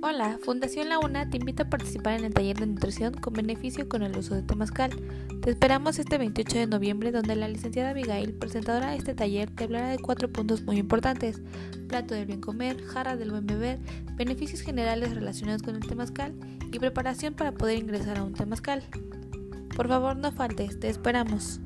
Hola, Fundación La Una te invita a participar en el taller de nutrición con beneficio con el uso de temazcal. Te esperamos este 28 de noviembre donde la licenciada Abigail, presentadora de este taller, te hablará de cuatro puntos muy importantes. Plato del bien comer, jarra del buen beber, beneficios generales relacionados con el temazcal y preparación para poder ingresar a un temazcal. Por favor no faltes, te esperamos.